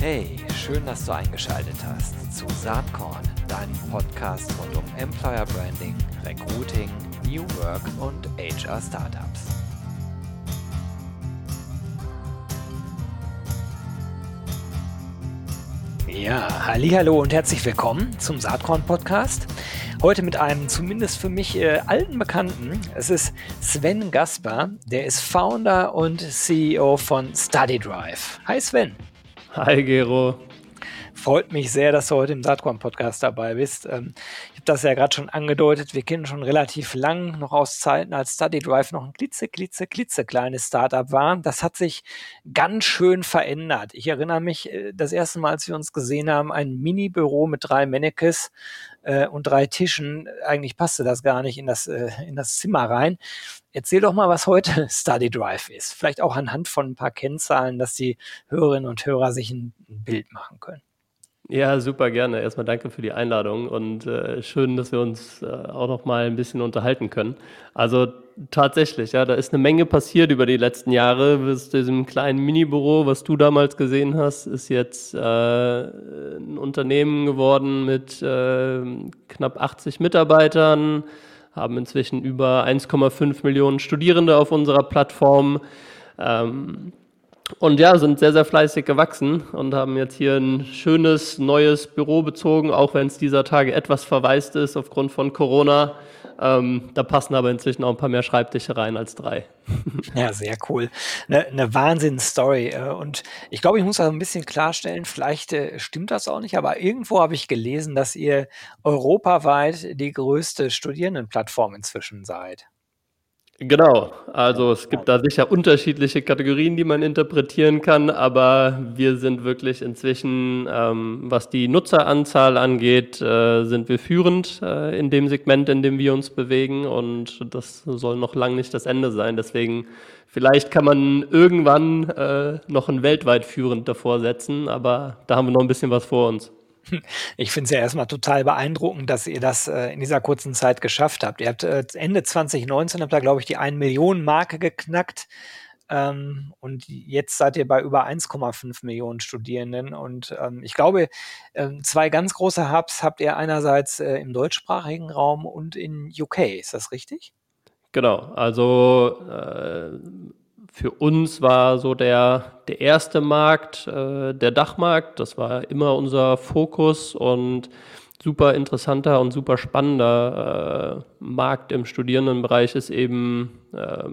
Hey, schön, dass du eingeschaltet hast zu Saatkorn, deinem Podcast rund um Employer Branding, Recruiting, New Work und HR Startups. Ja, hallo und herzlich willkommen zum Saatkorn Podcast. Heute mit einem zumindest für mich äh, alten Bekannten. Es ist Sven Gasper, der ist Founder und CEO von StudyDrive. Hi Sven. Hi Gero. Freut mich sehr, dass du heute im Saatkorn-Podcast dabei bist. Ähm, ich habe das ja gerade schon angedeutet. Wir kennen schon relativ lang, noch aus Zeiten, als Study Drive noch ein klitze, klitze, klitze kleines Startup war. Das hat sich ganz schön verändert. Ich erinnere mich, äh, das erste Mal, als wir uns gesehen haben, ein Mini-Büro mit drei Mannequins äh, und drei Tischen. Eigentlich passte das gar nicht in das, äh, in das Zimmer rein. Erzähl doch mal, was heute Study Drive ist. Vielleicht auch anhand von ein paar Kennzahlen, dass die Hörerinnen und Hörer sich ein Bild machen können. Ja, super gerne. Erstmal danke für die Einladung und äh, schön, dass wir uns äh, auch noch mal ein bisschen unterhalten können. Also tatsächlich, ja, da ist eine Menge passiert über die letzten Jahre. Bis diesem kleinen Minibüro, was du damals gesehen hast, ist jetzt äh, ein Unternehmen geworden mit äh, knapp 80 Mitarbeitern, haben inzwischen über 1,5 Millionen Studierende auf unserer Plattform. Ähm, und ja, sind sehr, sehr fleißig gewachsen und haben jetzt hier ein schönes neues Büro bezogen, auch wenn es dieser Tage etwas verwaist ist aufgrund von Corona. Ähm, da passen aber inzwischen auch ein paar mehr Schreibtische rein als drei. Ja, sehr cool. Eine, eine Wahnsinns-Story. Äh, und ich glaube, ich muss das ein bisschen klarstellen, vielleicht äh, stimmt das auch nicht, aber irgendwo habe ich gelesen, dass ihr europaweit die größte Studierendenplattform inzwischen seid. Genau, also es gibt da sicher unterschiedliche Kategorien, die man interpretieren kann, aber wir sind wirklich inzwischen, ähm, was die Nutzeranzahl angeht, äh, sind wir führend äh, in dem Segment, in dem wir uns bewegen und das soll noch lange nicht das Ende sein. Deswegen vielleicht kann man irgendwann äh, noch ein weltweit führend davor setzen, aber da haben wir noch ein bisschen was vor uns. Ich finde es ja erstmal total beeindruckend, dass ihr das äh, in dieser kurzen Zeit geschafft habt. Ihr habt äh, Ende 2019 habt ihr, glaube ich, die 1 Millionen Marke geknackt. Ähm, und jetzt seid ihr bei über 1,5 Millionen Studierenden. Und ähm, ich glaube, ähm, zwei ganz große Hubs habt ihr einerseits äh, im deutschsprachigen Raum und in UK. Ist das richtig? Genau. Also äh, für uns war so der, der erste Markt äh, der Dachmarkt. Das war immer unser Fokus und super interessanter und super spannender äh, Markt im Studierendenbereich ist eben äh,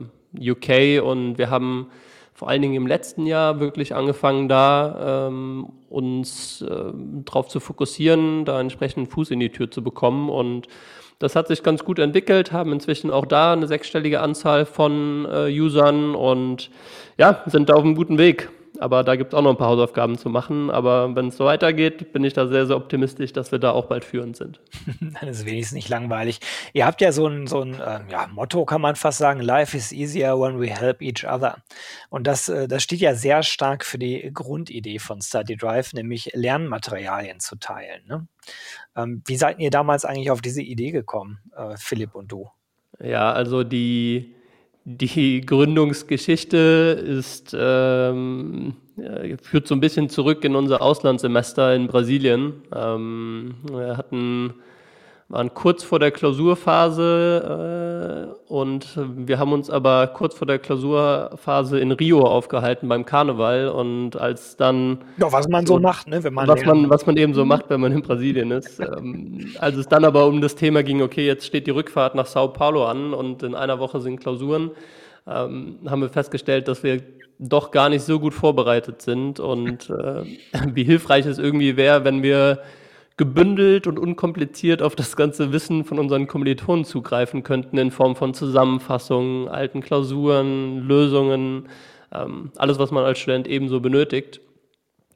UK und wir haben vor allen Dingen im letzten Jahr wirklich angefangen, da ähm, uns äh, darauf zu fokussieren, da entsprechend Fuß in die Tür zu bekommen und das hat sich ganz gut entwickelt, haben inzwischen auch da eine sechsstellige Anzahl von äh, Usern und ja, sind da auf einem guten Weg. Aber da gibt es auch noch ein paar Hausaufgaben zu machen. Aber wenn es so weitergeht, bin ich da sehr, sehr optimistisch, dass wir da auch bald führend sind. Dann ist wenigstens nicht langweilig. Ihr habt ja so ein, so ein äh, ja, Motto, kann man fast sagen, Life is easier when we help each other. Und das, äh, das steht ja sehr stark für die Grundidee von Study Drive, nämlich Lernmaterialien zu teilen. Ne? Ähm, wie seid ihr damals eigentlich auf diese Idee gekommen, äh, Philipp und du? Ja, also die die Gründungsgeschichte ist, ähm, führt so ein bisschen zurück in unser Auslandssemester in Brasilien. Ähm, wir hatten waren kurz vor der Klausurphase äh, und wir haben uns aber kurz vor der Klausurphase in Rio aufgehalten beim Karneval und als dann ja, was man so, so macht, ne, wenn man was man was man eben so macht, wenn man in Brasilien ist. ähm, als es dann aber um das Thema ging, okay, jetzt steht die Rückfahrt nach Sao Paulo an und in einer Woche sind Klausuren, ähm, haben wir festgestellt, dass wir doch gar nicht so gut vorbereitet sind und äh, wie hilfreich es irgendwie wäre, wenn wir gebündelt und unkompliziert auf das ganze Wissen von unseren Kommilitonen zugreifen könnten in Form von Zusammenfassungen, alten Klausuren, Lösungen, ähm, alles, was man als Student ebenso benötigt.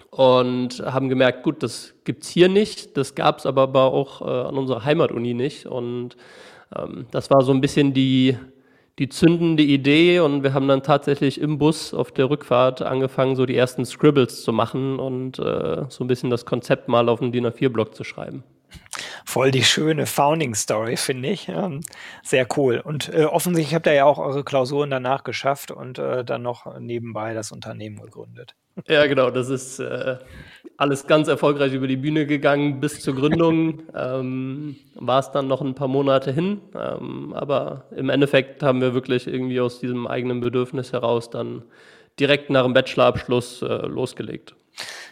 Und haben gemerkt, gut, das gibt's hier nicht, das gab's aber auch äh, an unserer Heimatuni nicht. Und ähm, das war so ein bisschen die, die zündende Idee und wir haben dann tatsächlich im Bus auf der Rückfahrt angefangen, so die ersten Scribbles zu machen und äh, so ein bisschen das Konzept mal auf einen DIN A4-Block zu schreiben. Voll die schöne Founding Story, finde ich. Ähm, sehr cool. Und äh, offensichtlich habt ihr ja auch eure Klausuren danach geschafft und äh, dann noch nebenbei das Unternehmen gegründet. Ja, genau, das ist äh, alles ganz erfolgreich über die Bühne gegangen bis zur Gründung. ähm, war es dann noch ein paar Monate hin, ähm, aber im Endeffekt haben wir wirklich irgendwie aus diesem eigenen Bedürfnis heraus dann direkt nach dem Bachelorabschluss äh, losgelegt.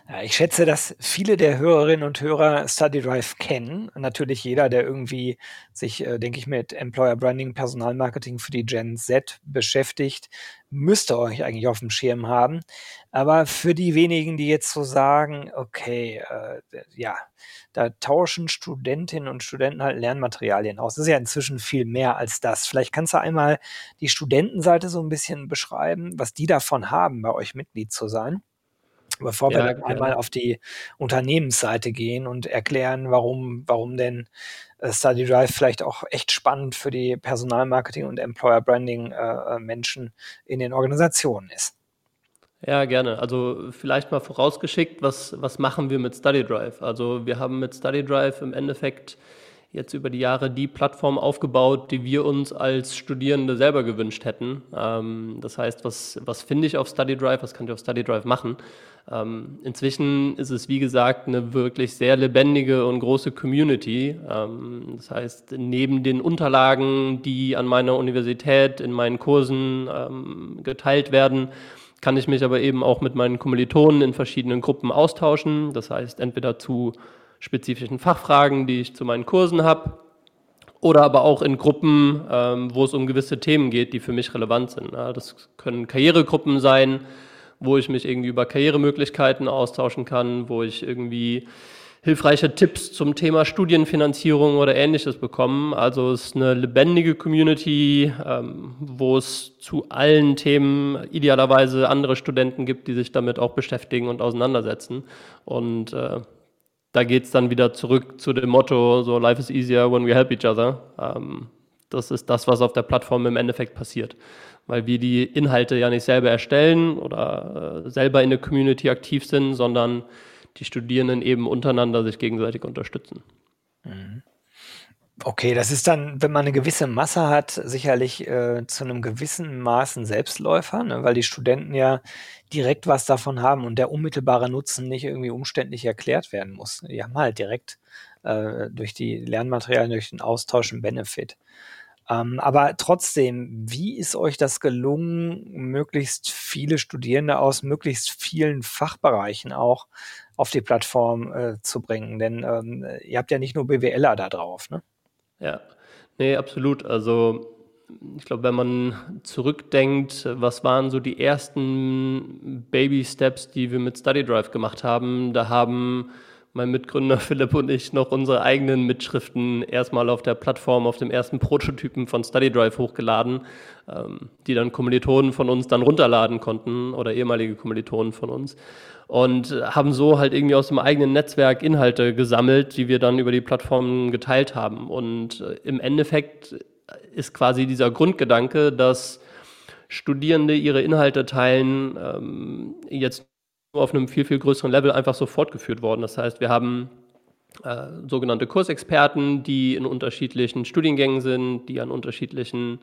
Ja, ich schätze, dass viele der Hörerinnen und Hörer Study Drive kennen. Natürlich jeder, der irgendwie sich, äh, denke ich, mit Employer Branding, Personalmarketing für die Gen Z beschäftigt, müsste euch eigentlich auf dem Schirm haben. Aber für die wenigen, die jetzt so sagen, okay, äh, ja, da tauschen Studentinnen und Studenten halt Lernmaterialien aus. Das ist ja inzwischen viel mehr als das. Vielleicht kannst du einmal die Studentenseite so ein bisschen beschreiben, was die davon haben, bei euch Mitglied zu sein. Bevor wir dann einmal auf die Unternehmensseite gehen und erklären, warum, warum denn äh, Study Drive vielleicht auch echt spannend für die Personalmarketing und Employer Branding äh, äh, Menschen in den Organisationen ist. Ja, gerne. Also vielleicht mal vorausgeschickt, was, was machen wir mit Study Drive? Also wir haben mit Study Drive im Endeffekt jetzt über die Jahre die Plattform aufgebaut, die wir uns als Studierende selber gewünscht hätten. Ähm, das heißt, was, was finde ich auf Study Drive, was kann ich auf Study Drive machen? Ähm, inzwischen ist es, wie gesagt, eine wirklich sehr lebendige und große Community. Ähm, das heißt, neben den Unterlagen, die an meiner Universität in meinen Kursen ähm, geteilt werden, kann ich mich aber eben auch mit meinen Kommilitonen in verschiedenen Gruppen austauschen. Das heißt, entweder zu spezifischen Fachfragen, die ich zu meinen Kursen habe, oder aber auch in Gruppen, ähm, wo es um gewisse Themen geht, die für mich relevant sind. Das können Karrieregruppen sein, wo ich mich irgendwie über Karrieremöglichkeiten austauschen kann, wo ich irgendwie hilfreiche Tipps zum Thema Studienfinanzierung oder ähnliches bekomme. Also es ist eine lebendige Community, ähm, wo es zu allen Themen idealerweise andere Studenten gibt, die sich damit auch beschäftigen und auseinandersetzen. Und äh, da geht es dann wieder zurück zu dem Motto, so Life is easier when we help each other. Ähm, das ist das, was auf der Plattform im Endeffekt passiert. Weil wir die Inhalte ja nicht selber erstellen oder äh, selber in der Community aktiv sind, sondern die Studierenden eben untereinander sich gegenseitig unterstützen. Mhm. Okay, das ist dann, wenn man eine gewisse Masse hat, sicherlich äh, zu einem gewissen Maßen Selbstläufer, ne? weil die Studenten ja direkt was davon haben und der unmittelbare Nutzen nicht irgendwie umständlich erklärt werden muss. Die haben halt direkt äh, durch die Lernmaterialien, durch den Austausch einen Benefit. Ähm, aber trotzdem, wie ist euch das gelungen, möglichst viele Studierende aus möglichst vielen Fachbereichen auch auf die Plattform äh, zu bringen? Denn ähm, ihr habt ja nicht nur BWLer da drauf, ne? Ja, nee, absolut. Also ich glaube, wenn man zurückdenkt, was waren so die ersten Baby-Steps, die wir mit Study Drive gemacht haben, da haben mein Mitgründer Philipp und ich noch unsere eigenen Mitschriften erstmal auf der Plattform, auf dem ersten Prototypen von Study Drive hochgeladen, ähm, die dann Kommilitonen von uns dann runterladen konnten oder ehemalige Kommilitonen von uns und haben so halt irgendwie aus dem eigenen Netzwerk Inhalte gesammelt, die wir dann über die Plattform geteilt haben. Und äh, im Endeffekt ist quasi dieser Grundgedanke, dass Studierende ihre Inhalte teilen, ähm, jetzt auf einem viel, viel größeren Level einfach so fortgeführt worden. Das heißt, wir haben äh, sogenannte Kursexperten, die in unterschiedlichen Studiengängen sind, die an unterschiedlichen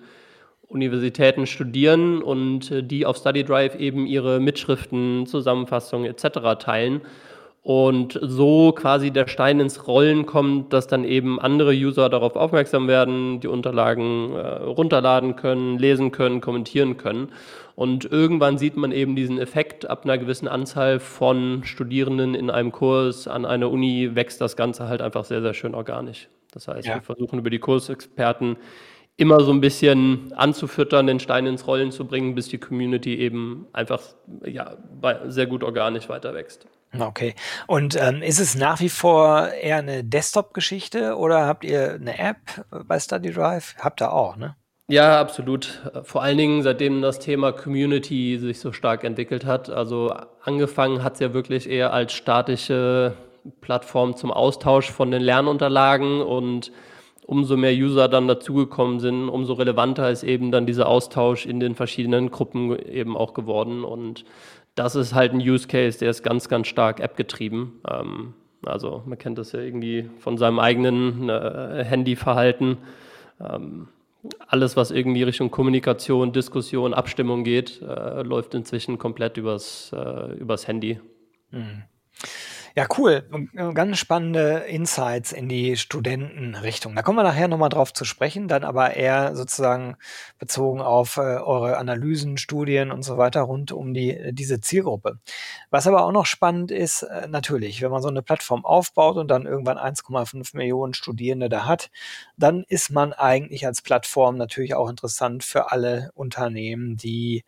Universitäten studieren und äh, die auf Study Drive eben ihre Mitschriften, Zusammenfassungen etc. teilen. Und so quasi der Stein ins Rollen kommt, dass dann eben andere User darauf aufmerksam werden, die Unterlagen äh, runterladen können, lesen können, kommentieren können. Und irgendwann sieht man eben diesen Effekt, ab einer gewissen Anzahl von Studierenden in einem Kurs an einer Uni wächst das Ganze halt einfach sehr, sehr schön organisch. Das heißt, ja. wir versuchen über die Kursexperten immer so ein bisschen anzufüttern, den Stein ins Rollen zu bringen, bis die Community eben einfach ja, sehr gut organisch weiter wächst. Okay. Und ähm, ist es nach wie vor eher eine Desktop-Geschichte oder habt ihr eine App bei Study Drive? Habt ihr auch, ne? Ja, absolut. Vor allen Dingen, seitdem das Thema Community sich so stark entwickelt hat. Also angefangen hat es ja wirklich eher als statische Plattform zum Austausch von den Lernunterlagen und umso mehr User dann dazugekommen sind, umso relevanter ist eben dann dieser Austausch in den verschiedenen Gruppen eben auch geworden. Und das ist halt ein Use Case, der ist ganz, ganz stark App-getrieben. Ähm, also man kennt das ja irgendwie von seinem eigenen äh, Handyverhalten. Ähm, alles, was irgendwie Richtung Kommunikation, Diskussion, Abstimmung geht, äh, läuft inzwischen komplett übers, äh, übers Handy. Mhm. Ja, cool. Äh, ganz spannende Insights in die Studentenrichtung. Da kommen wir nachher nochmal drauf zu sprechen, dann aber eher sozusagen bezogen auf äh, eure Analysen, Studien und so weiter rund um die, äh, diese Zielgruppe. Was aber auch noch spannend ist, äh, natürlich, wenn man so eine Plattform aufbaut und dann irgendwann 1,5 Millionen Studierende da hat, dann ist man eigentlich als Plattform natürlich auch interessant für alle Unternehmen, die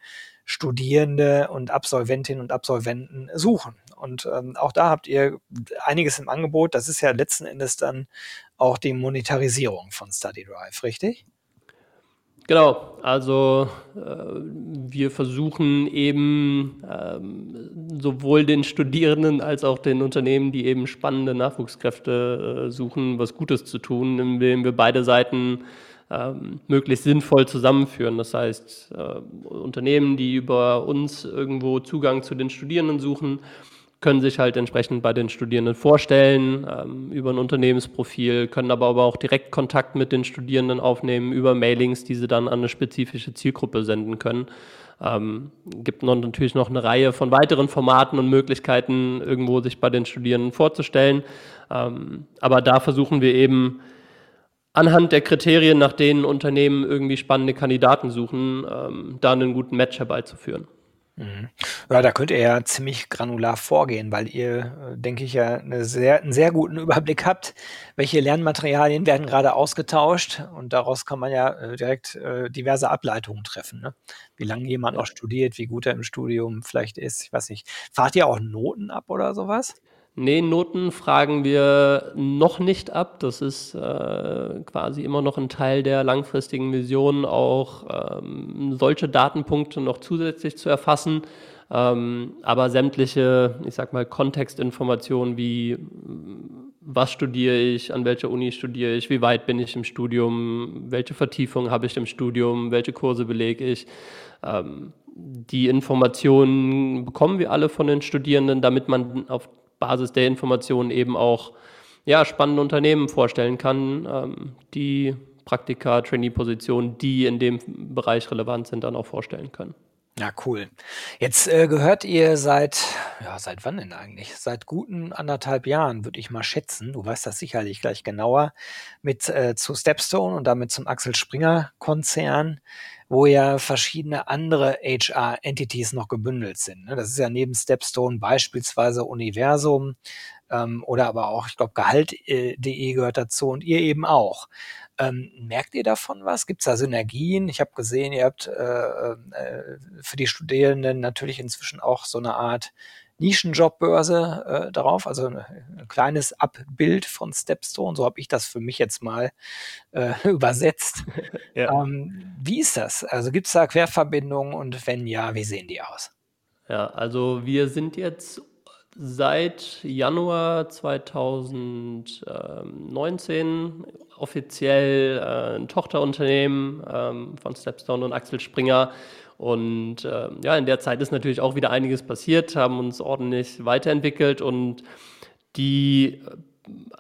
Studierende und Absolventinnen und Absolventen suchen. Und ähm, auch da habt ihr einiges im Angebot. Das ist ja letzten Endes dann auch die Monetarisierung von Study Drive, richtig? Genau, also äh, wir versuchen eben ähm, sowohl den Studierenden als auch den Unternehmen, die eben spannende Nachwuchskräfte äh, suchen, was Gutes zu tun, indem wir beide Seiten ähm, möglichst sinnvoll zusammenführen. Das heißt, äh, Unternehmen, die über uns irgendwo Zugang zu den Studierenden suchen, können sich halt entsprechend bei den Studierenden vorstellen ähm, über ein Unternehmensprofil, können aber, aber auch direkt Kontakt mit den Studierenden aufnehmen über Mailings, die sie dann an eine spezifische Zielgruppe senden können. Ähm, gibt noch, natürlich noch eine Reihe von weiteren Formaten und Möglichkeiten, irgendwo sich bei den Studierenden vorzustellen. Ähm, aber da versuchen wir eben anhand der Kriterien, nach denen Unternehmen irgendwie spannende Kandidaten suchen, ähm, da einen guten Match herbeizuführen. Mhm. Ja, da könnt ihr ja ziemlich granular vorgehen, weil ihr, äh, denke ich, ja eine sehr, einen sehr guten Überblick habt, welche Lernmaterialien werden gerade ausgetauscht und daraus kann man ja äh, direkt äh, diverse Ableitungen treffen. Ne? Wie lange jemand noch studiert, wie gut er im Studium vielleicht ist, ich weiß nicht. Fahrt ihr auch Noten ab oder sowas? Nee, Noten fragen wir noch nicht ab. Das ist äh, quasi immer noch ein Teil der langfristigen Vision, auch ähm, solche Datenpunkte noch zusätzlich zu erfassen. Ähm, aber sämtliche, ich sag mal, Kontextinformationen wie was studiere ich, an welcher Uni studiere ich, wie weit bin ich im Studium, welche Vertiefung habe ich im Studium, welche Kurse belege ich. Ähm, die Informationen bekommen wir alle von den Studierenden, damit man auf Basis der Informationen eben auch ja, spannende Unternehmen vorstellen kann, ähm, die Praktika, Trainee-Positionen, die in dem Bereich relevant sind, dann auch vorstellen können. Ja, cool. Jetzt äh, gehört ihr seit, ja, seit wann denn eigentlich? Seit guten anderthalb Jahren, würde ich mal schätzen. Du weißt das sicherlich gleich genauer, mit äh, zu Stepstone und damit zum Axel Springer Konzern wo ja verschiedene andere HR-Entities noch gebündelt sind. Ne? Das ist ja neben Stepstone beispielsweise Universum ähm, oder aber auch, ich glaube, Gehalt.de gehört dazu und ihr eben auch. Ähm, merkt ihr davon was? Gibt es da Synergien? Ich habe gesehen, ihr habt äh, äh, für die Studierenden natürlich inzwischen auch so eine Art Nischenjobbörse äh, darauf, also ein, ein, kleines Abbild von Stepstone, so habe ich das für mich jetzt mal äh, übersetzt. Ja. Ähm, wie ist das? Also gibt es da Querverbindungen und wenn ja, wie sehen die aus? Ja, also wir sind jetzt seit Januar 2019 offiziell äh, ein Tochterunternehmen ähm, von Stepstone und Axel Springer und äh, ja, in der Zeit ist natürlich auch wieder einiges passiert, haben uns ordentlich weiterentwickelt und die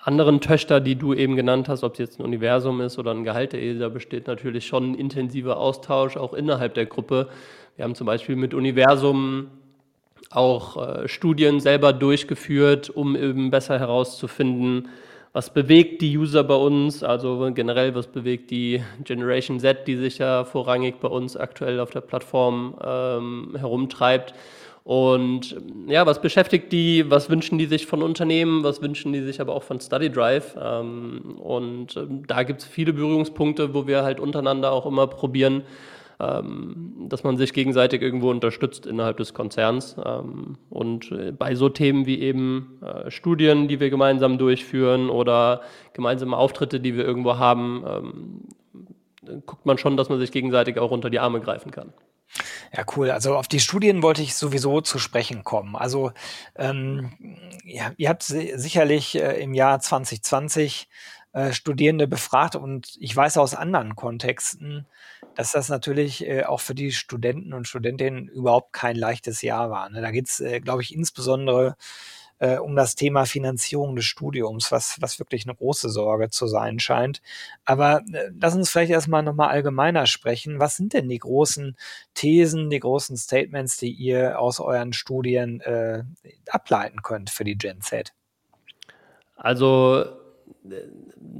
anderen Töchter, die du eben genannt hast, ob es jetzt ein Universum ist oder ein Gehalt der ESA, besteht natürlich schon ein intensiver Austausch auch innerhalb der Gruppe. Wir haben zum Beispiel mit Universum auch äh, Studien selber durchgeführt, um eben besser herauszufinden, was bewegt die User bei uns, also generell, was bewegt die Generation Z, die sich ja vorrangig bei uns aktuell auf der Plattform ähm, herumtreibt. Und ja, was beschäftigt die, was wünschen die sich von Unternehmen, was wünschen die sich aber auch von StudyDrive? Ähm, und ähm, da gibt es viele Berührungspunkte, wo wir halt untereinander auch immer probieren, dass man sich gegenseitig irgendwo unterstützt innerhalb des Konzerns. Ähm, und äh, bei so Themen wie eben äh, Studien, die wir gemeinsam durchführen oder gemeinsame Auftritte, die wir irgendwo haben, ähm, guckt man schon, dass man sich gegenseitig auch unter die Arme greifen kann. Ja, cool. Also auf die Studien wollte ich sowieso zu sprechen kommen. Also ähm, ja, ihr habt sicherlich äh, im Jahr 2020 äh, Studierende befragt und ich weiß aus anderen Kontexten, dass das natürlich äh, auch für die Studenten und Studentinnen überhaupt kein leichtes Jahr war. Ne? Da geht es, äh, glaube ich, insbesondere äh, um das Thema Finanzierung des Studiums, was, was wirklich eine große Sorge zu sein scheint. Aber äh, lass uns vielleicht erstmal nochmal allgemeiner sprechen. Was sind denn die großen Thesen, die großen Statements, die ihr aus euren Studien äh, ableiten könnt für die Gen Z? Also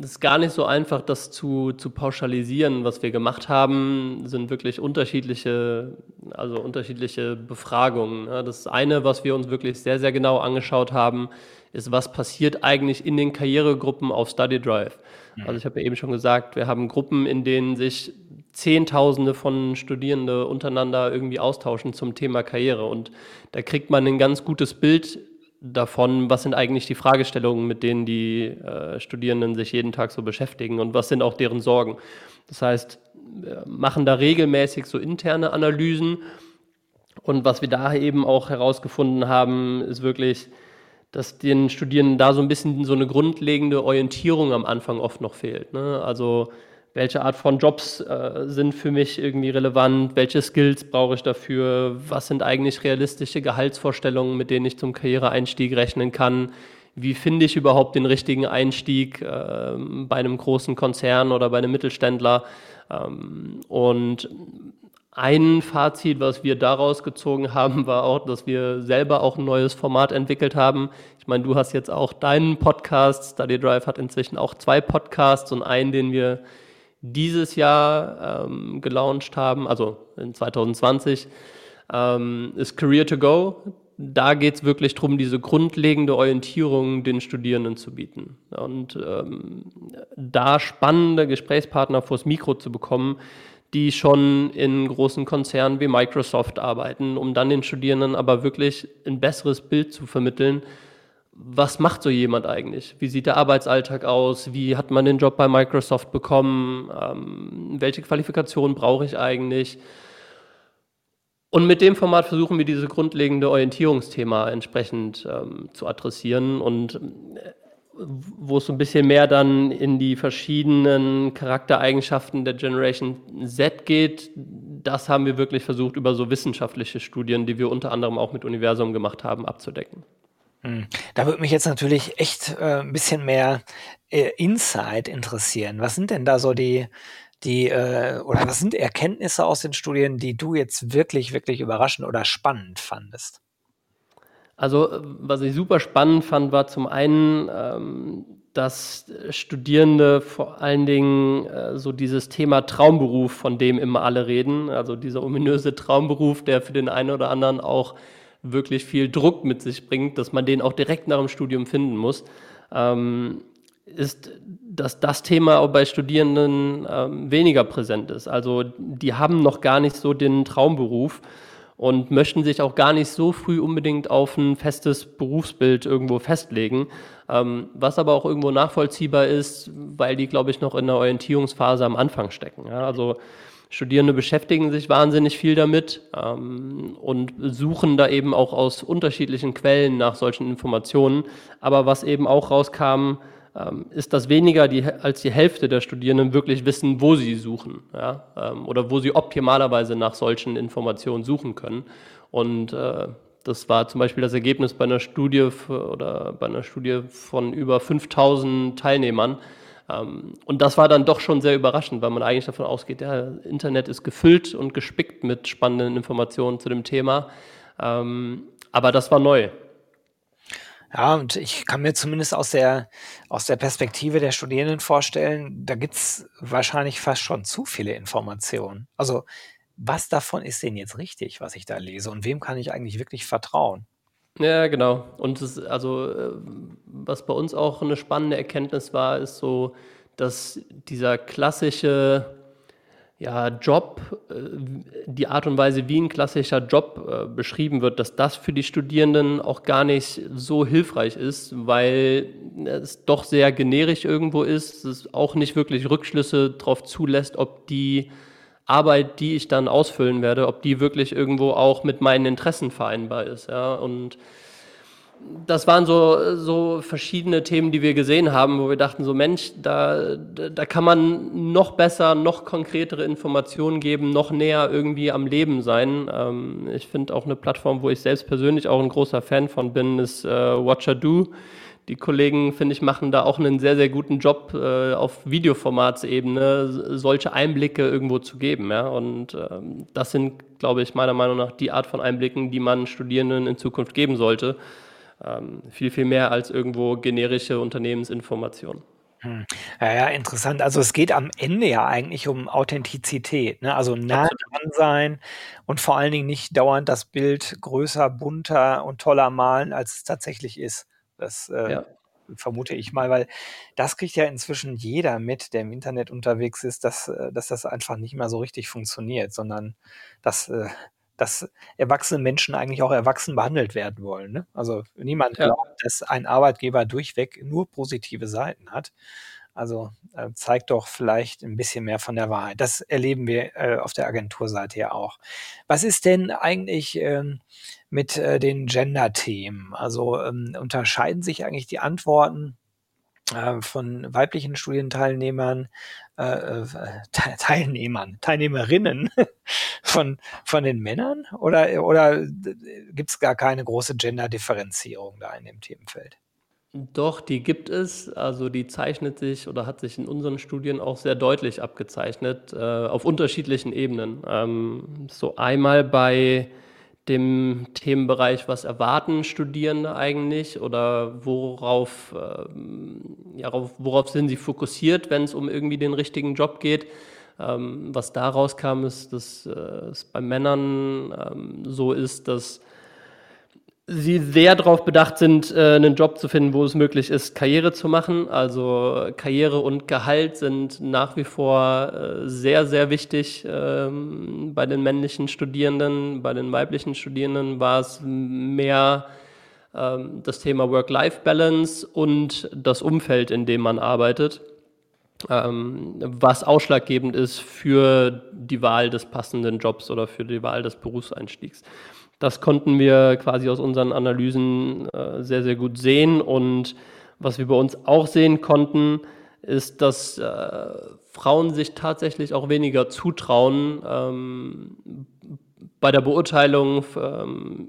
es ist gar nicht so einfach, das zu, zu pauschalisieren. Was wir gemacht haben, sind wirklich unterschiedliche, also unterschiedliche Befragungen. Das eine, was wir uns wirklich sehr, sehr genau angeschaut haben, ist, was passiert eigentlich in den Karrieregruppen auf Study Drive. Mhm. Also ich habe ja eben schon gesagt, wir haben Gruppen, in denen sich Zehntausende von Studierenden untereinander irgendwie austauschen zum Thema Karriere. Und da kriegt man ein ganz gutes Bild davon, was sind eigentlich die Fragestellungen, mit denen die äh, Studierenden sich jeden Tag so beschäftigen und was sind auch deren Sorgen. Das heißt, wir machen da regelmäßig so interne Analysen und was wir da eben auch herausgefunden haben, ist wirklich, dass den Studierenden da so ein bisschen so eine grundlegende Orientierung am Anfang oft noch fehlt. Ne? Also welche Art von Jobs äh, sind für mich irgendwie relevant, welche Skills brauche ich dafür, was sind eigentlich realistische Gehaltsvorstellungen, mit denen ich zum Karriereeinstieg rechnen kann, wie finde ich überhaupt den richtigen Einstieg äh, bei einem großen Konzern oder bei einem Mittelständler. Ähm, und ein Fazit, was wir daraus gezogen haben, war auch, dass wir selber auch ein neues Format entwickelt haben. Ich meine, du hast jetzt auch deinen Podcast, Study Drive hat inzwischen auch zwei Podcasts und einen, den wir dieses Jahr ähm, gelauncht haben, also in 2020, ähm, ist Career to Go. Da geht es wirklich darum, diese grundlegende Orientierung den Studierenden zu bieten. Und ähm, da spannende Gesprächspartner vors Mikro zu bekommen, die schon in großen Konzernen wie Microsoft arbeiten, um dann den Studierenden aber wirklich ein besseres Bild zu vermitteln, was macht so jemand eigentlich? Wie sieht der Arbeitsalltag aus? Wie hat man den Job bei Microsoft bekommen? Ähm, welche Qualifikation brauche ich eigentlich? Und mit dem Format versuchen wir diese grundlegende Orientierungsthema entsprechend ähm, zu adressieren und äh, wo es so ein bisschen mehr dann in die verschiedenen Charaktereigenschaften der Generation Z geht, das haben wir wirklich versucht, über so wissenschaftliche Studien, die wir unter anderem auch mit Universum gemacht haben, abzudecken. Hm. Da würde mich jetzt natürlich echt äh, ein bisschen mehr äh, Insight interessieren. Was sind denn da so die, die, äh, oder was sind Erkenntnisse aus den Studien, die du jetzt wirklich, wirklich überraschend oder spannend fandest? Also, was ich super spannend fand, war zum einen, ähm, dass Studierende vor allen Dingen äh, so dieses Thema Traumberuf, von dem immer alle reden, also dieser ominöse Traumberuf, der für den einen oder anderen auch wirklich viel Druck mit sich bringt, dass man den auch direkt nach dem Studium finden muss, ähm, ist, dass das Thema auch bei Studierenden ähm, weniger präsent ist. Also die haben noch gar nicht so den Traumberuf und möchten sich auch gar nicht so früh unbedingt auf ein festes Berufsbild irgendwo festlegen, ähm, was aber auch irgendwo nachvollziehbar ist, weil die, glaube ich, noch in der Orientierungsphase am Anfang stecken. Ja, also Studierende beschäftigen sich wahnsinnig viel damit ähm, und suchen da eben auch aus unterschiedlichen Quellen nach solchen Informationen. Aber was eben auch rauskam, ähm, ist, dass weniger die, als die Hälfte der Studierenden wirklich wissen, wo sie suchen ja? ähm, oder wo sie optimalerweise nach solchen Informationen suchen können. Und äh, das war zum Beispiel das Ergebnis bei einer Studie oder bei einer Studie von über 5000 Teilnehmern und das war dann doch schon sehr überraschend, weil man eigentlich davon ausgeht, ja, Internet ist gefüllt und gespickt mit spannenden Informationen zu dem Thema. Ähm, aber das war neu. Ja, und ich kann mir zumindest aus der, aus der Perspektive der Studierenden vorstellen, da gibt's wahrscheinlich fast schon zu viele Informationen. Also was davon ist denn jetzt richtig, was ich da lese und wem kann ich eigentlich wirklich vertrauen? Ja, genau. Und es, also, äh, was bei uns auch eine spannende Erkenntnis war, ist so, dass dieser klassische ja, Job, äh, die Art und Weise, wie ein klassischer Job äh, beschrieben wird, dass das für die Studierenden auch gar nicht so hilfreich ist, weil es doch sehr generisch irgendwo ist, es auch nicht wirklich Rückschlüsse darauf zulässt, ob die Arbeit, die ich dann ausfüllen werde, ob die wirklich irgendwo auch mit meinen Interessen vereinbar ist. Ja? Und das waren so, so verschiedene Themen, die wir gesehen haben, wo wir dachten, so Mensch, da, da kann man noch besser, noch konkretere Informationen geben, noch näher irgendwie am Leben sein. Ähm, ich finde auch eine Plattform, wo ich selbst persönlich auch ein großer Fan von bin, ist äh, Watcher Do. Die Kollegen, finde ich, machen da auch einen sehr, sehr guten Job äh, auf Videoformatsebene, solche Einblicke irgendwo zu geben. Ja? Und ähm, das sind, glaube ich, meiner Meinung nach die Art von Einblicken, die man Studierenden in Zukunft geben sollte ähm, viel, viel mehr als irgendwo generische Unternehmensinformationen. Hm. Ja, ja, interessant. Also es geht am Ende ja eigentlich um Authentizität, ne? Also nah dran sein und vor allen Dingen nicht dauernd das Bild größer, bunter und toller malen, als es tatsächlich ist. Das äh, ja. vermute ich mal, weil das kriegt ja inzwischen jeder mit, der im Internet unterwegs ist, dass, äh, dass das einfach nicht mehr so richtig funktioniert, sondern dass äh, dass erwachsene Menschen eigentlich auch erwachsen behandelt werden wollen. Ne? Also niemand ja. glaubt, dass ein Arbeitgeber durchweg nur positive Seiten hat. Also äh, zeigt doch vielleicht ein bisschen mehr von der Wahrheit. Das erleben wir äh, auf der Agenturseite ja auch. Was ist denn eigentlich ähm, mit äh, den Gender-Themen? Also ähm, unterscheiden sich eigentlich die Antworten äh, von weiblichen Studienteilnehmern, äh, äh Teilnehmern, Teilnehmerinnen von, von den Männern? Oder, oder gibt es gar keine große Gender-Differenzierung da in dem Themenfeld? Doch, die gibt es. Also die zeichnet sich oder hat sich in unseren Studien auch sehr deutlich abgezeichnet, äh, auf unterschiedlichen Ebenen. Ähm, so einmal bei dem Themenbereich, was erwarten Studierende eigentlich oder worauf, ähm, ja, worauf sind sie fokussiert, wenn es um irgendwie den richtigen Job geht. Ähm, was da rauskam, ist, dass äh, es bei Männern ähm, so ist, dass sie sehr darauf bedacht sind, äh, einen Job zu finden, wo es möglich ist, Karriere zu machen. Also Karriere und Gehalt sind nach wie vor äh, sehr, sehr wichtig ähm, bei den männlichen Studierenden. Bei den weiblichen Studierenden war es mehr ähm, das Thema Work-Life-Balance und das Umfeld, in dem man arbeitet, ähm, was ausschlaggebend ist für die Wahl des passenden Jobs oder für die Wahl des Berufseinstiegs. Das konnten wir quasi aus unseren Analysen äh, sehr, sehr gut sehen. Und was wir bei uns auch sehen konnten, ist, dass äh, Frauen sich tatsächlich auch weniger zutrauen ähm, bei der Beurteilung, ähm,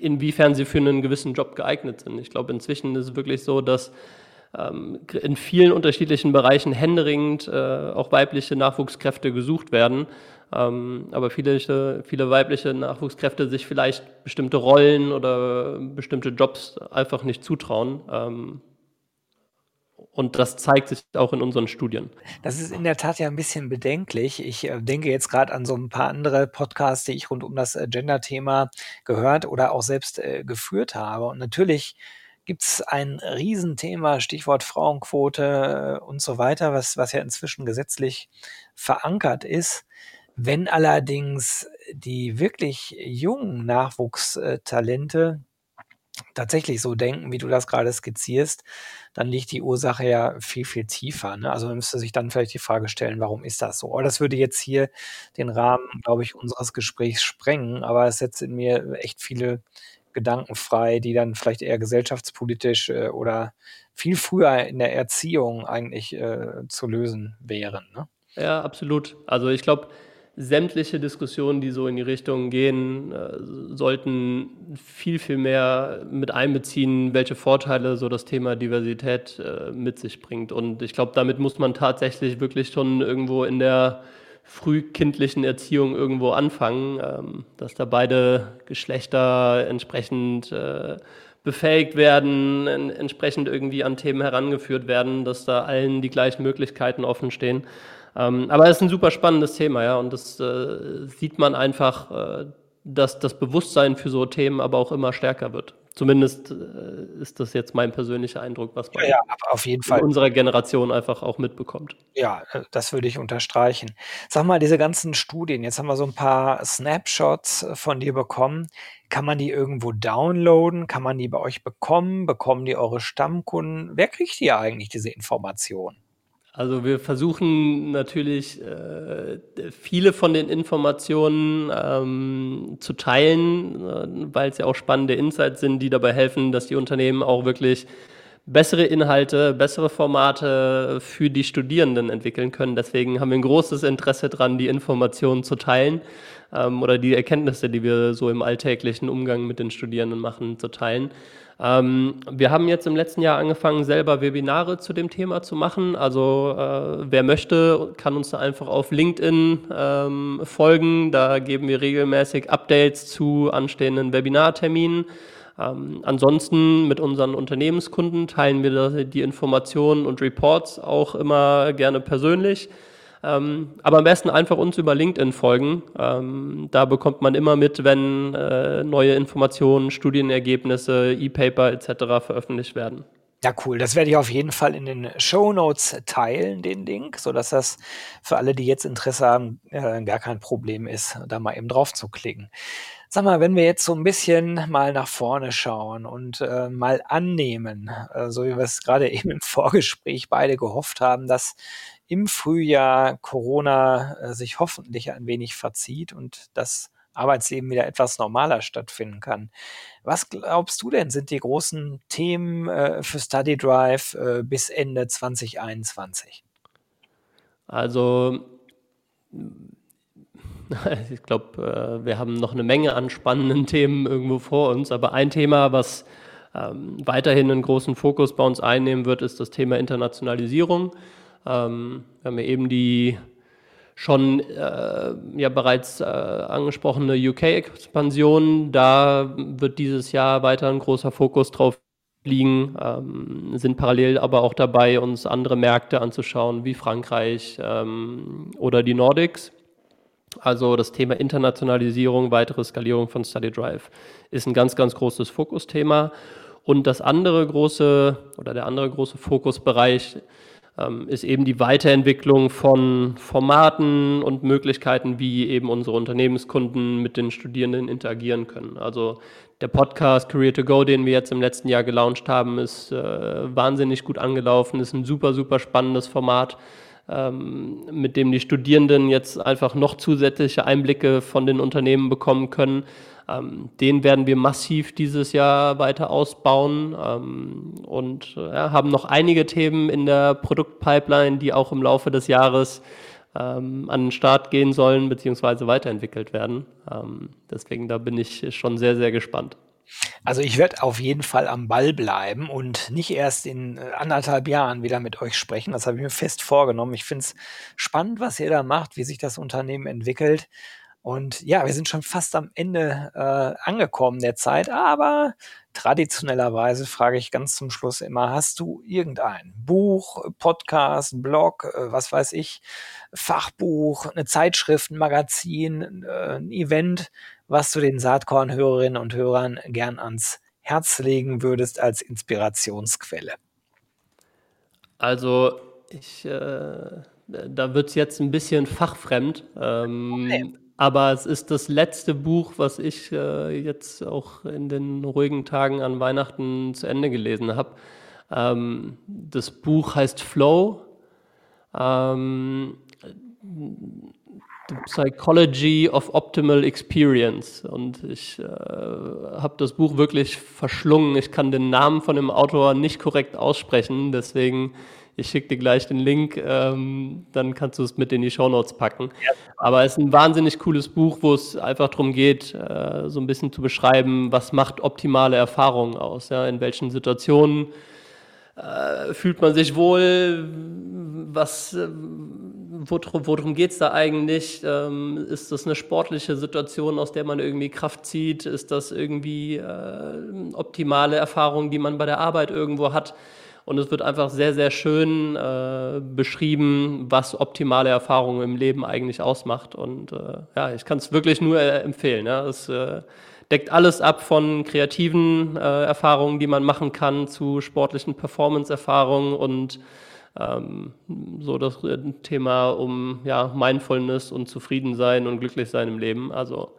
inwiefern sie für einen gewissen Job geeignet sind. Ich glaube, inzwischen ist es wirklich so, dass in vielen unterschiedlichen Bereichen händeringend äh, auch weibliche Nachwuchskräfte gesucht werden. Ähm, aber viele, viele weibliche Nachwuchskräfte sich vielleicht bestimmte Rollen oder bestimmte Jobs einfach nicht zutrauen. Ähm, und das zeigt sich auch in unseren Studien. Das ist in der Tat ja ein bisschen bedenklich. Ich äh, denke jetzt gerade an so ein paar andere Podcasts, die ich rund um das äh, Gender-Thema gehört oder auch selbst geführt habe. Und natürlich gibt es ein Riesenthema, Stichwort Frauenquote äh, und so weiter, was, was ja inzwischen gesetzlich verankert ist. Wenn allerdings die wirklich jungen Nachwuchstalente tatsächlich so denken, wie du das gerade skizzierst, dann liegt die Ursache ja viel, viel tiefer. Ne? Also man müsste sich dann vielleicht die Frage stellen, warum ist das so? Aber das würde jetzt hier den Rahmen, glaube ich, unseres Gesprächs sprengen, aber es setzt in mir echt viele Gedanken frei, die dann vielleicht eher gesellschaftspolitisch äh, oder viel früher in der Erziehung eigentlich äh, zu lösen wären. Ne? Ja, absolut. Also ich glaube, sämtliche Diskussionen, die so in die Richtung gehen, äh, sollten viel, viel mehr mit einbeziehen, welche Vorteile so das Thema Diversität äh, mit sich bringt. Und ich glaube, damit muss man tatsächlich wirklich schon irgendwo in der frühkindlichen Erziehung irgendwo anfangen, ähm, dass da beide Geschlechter entsprechend äh, befähigt werden, entsprechend irgendwie an Themen herangeführt werden, dass da allen die gleichen Möglichkeiten offen stehen. Ähm, aber es ist ein super spannendes Thema, ja, und das äh, sieht man einfach, äh, dass das Bewusstsein für so Themen aber auch immer stärker wird. Zumindest äh, ist das jetzt mein persönlicher Eindruck, was man ja, auf jeden Fall. unserer Generation einfach auch mitbekommt. Ja, äh, das würde ich unterstreichen. Sag mal, diese ganzen Studien, jetzt haben wir so ein paar Snapshots äh, von dir bekommen. Kann man die irgendwo downloaden? Kann man die bei euch bekommen? Bekommen die eure Stammkunden? Wer kriegt die eigentlich diese Informationen? Also wir versuchen natürlich äh, viele von den Informationen ähm, zu teilen, äh, weil es ja auch spannende Insights sind, die dabei helfen, dass die Unternehmen auch wirklich bessere Inhalte, bessere Formate für die Studierenden entwickeln können. Deswegen haben wir ein großes Interesse daran, die Informationen zu teilen ähm, oder die Erkenntnisse, die wir so im alltäglichen Umgang mit den Studierenden machen, zu teilen. Ähm, wir haben jetzt im letzten Jahr angefangen, selber Webinare zu dem Thema zu machen. Also äh, wer möchte, kann uns da einfach auf LinkedIn ähm, folgen. Da geben wir regelmäßig Updates zu anstehenden Webinarterminen. Ähm, ansonsten mit unseren Unternehmenskunden teilen wir die Informationen und Reports auch immer gerne persönlich. Ähm, aber am besten einfach uns über LinkedIn folgen. Ähm, da bekommt man immer mit, wenn äh, neue Informationen, Studienergebnisse, E-Paper etc. veröffentlicht werden. Ja, cool. Das werde ich auf jeden Fall in den Show Notes teilen, den Link, sodass das für alle, die jetzt Interesse haben, äh, gar kein Problem ist, da mal eben drauf zu klicken. Sag mal, wenn wir jetzt so ein bisschen mal nach vorne schauen und äh, mal annehmen, äh, so wie wir es gerade eben im Vorgespräch beide gehofft haben, dass im Frühjahr Corona äh, sich hoffentlich ein wenig verzieht und das Arbeitsleben wieder etwas normaler stattfinden kann. Was glaubst du denn, sind die großen Themen äh, für Study Drive äh, bis Ende 2021? Also ich glaube, äh, wir haben noch eine Menge an spannenden Themen irgendwo vor uns, aber ein Thema, was ähm, weiterhin einen großen Fokus bei uns einnehmen wird, ist das Thema Internationalisierung. Ähm, wir haben ja eben die schon äh, ja bereits äh, angesprochene UK-Expansion. Da wird dieses Jahr weiter ein großer Fokus drauf liegen, ähm, sind parallel aber auch dabei, uns andere Märkte anzuschauen, wie Frankreich ähm, oder die Nordics. Also das Thema Internationalisierung, weitere Skalierung von Study Drive ist ein ganz, ganz großes Fokusthema. Und das andere große oder der andere große Fokusbereich ähm, ist eben die Weiterentwicklung von Formaten und Möglichkeiten, wie eben unsere Unternehmenskunden mit den Studierenden interagieren können. Also der Podcast Career to Go, den wir jetzt im letzten Jahr gelauncht haben, ist äh, wahnsinnig gut angelaufen, ist ein super, super spannendes Format, mit dem die Studierenden jetzt einfach noch zusätzliche Einblicke von den Unternehmen bekommen können ähm, den werden wir massiv dieses Jahr weiter ausbauen ähm, und äh, haben noch einige Themen in der Produktpipeline, die auch im Laufe des Jahres ähm, an den Start gehen sollen bzw. weiterentwickelt werden. Ähm, deswegen da bin ich schon sehr, sehr gespannt. Also ich werde auf jeden Fall am Ball bleiben und nicht erst in äh, anderthalb Jahren wieder mit euch sprechen. Das habe ich mir fest vorgenommen. Ich finde es spannend, was ihr da macht, wie sich das Unternehmen entwickelt. Und ja, wir sind schon fast am Ende äh, angekommen der Zeit, aber traditionellerweise frage ich ganz zum Schluss immer, hast du irgendein Buch, Podcast, Blog, äh, was weiß ich, Fachbuch, eine Zeitschrift, ein Magazin, äh, ein Event, was du den Saatkorn-Hörerinnen und Hörern gern ans Herz legen würdest als Inspirationsquelle? Also ich, äh, da wird es jetzt ein bisschen fachfremd. Ähm, okay. Aber es ist das letzte Buch, was ich äh, jetzt auch in den ruhigen Tagen an Weihnachten zu Ende gelesen habe. Ähm, das Buch heißt Flow. Ähm, The Psychology of Optimal Experience. Und ich äh, habe das Buch wirklich verschlungen. Ich kann den Namen von dem Autor nicht korrekt aussprechen, deswegen ich schicke dir gleich den Link, ähm, dann kannst du es mit in die Shownotes packen. Ja. Aber es ist ein wahnsinnig cooles Buch, wo es einfach darum geht, äh, so ein bisschen zu beschreiben, was macht optimale Erfahrungen aus, ja, in welchen Situationen äh, fühlt man sich wohl, was, äh, worum, geht es da eigentlich? Ähm, ist das eine sportliche Situation, aus der man irgendwie Kraft zieht? Ist das irgendwie äh, optimale Erfahrung, die man bei der Arbeit irgendwo hat? Und es wird einfach sehr, sehr schön äh, beschrieben, was optimale Erfahrungen im Leben eigentlich ausmacht. Und äh, ja, ich kann es wirklich nur äh, empfehlen. Ja. Es äh, deckt alles ab von kreativen äh, Erfahrungen, die man machen kann, zu sportlichen Performance-Erfahrungen und ähm, so das äh, Thema um ja, Mindfulness und Zufriedensein und Glücklichsein im Leben. Also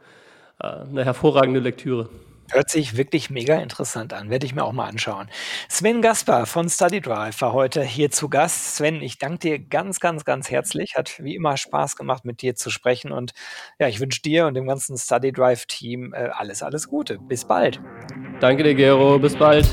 eine hervorragende Lektüre. Hört sich wirklich mega interessant an. Werde ich mir auch mal anschauen. Sven Gaspar von StudyDrive war heute hier zu Gast. Sven, ich danke dir ganz, ganz, ganz herzlich. Hat wie immer Spaß gemacht, mit dir zu sprechen. Und ja, ich wünsche dir und dem ganzen StudyDrive-Team äh, alles, alles Gute. Bis bald. Danke dir, Gero. Bis bald.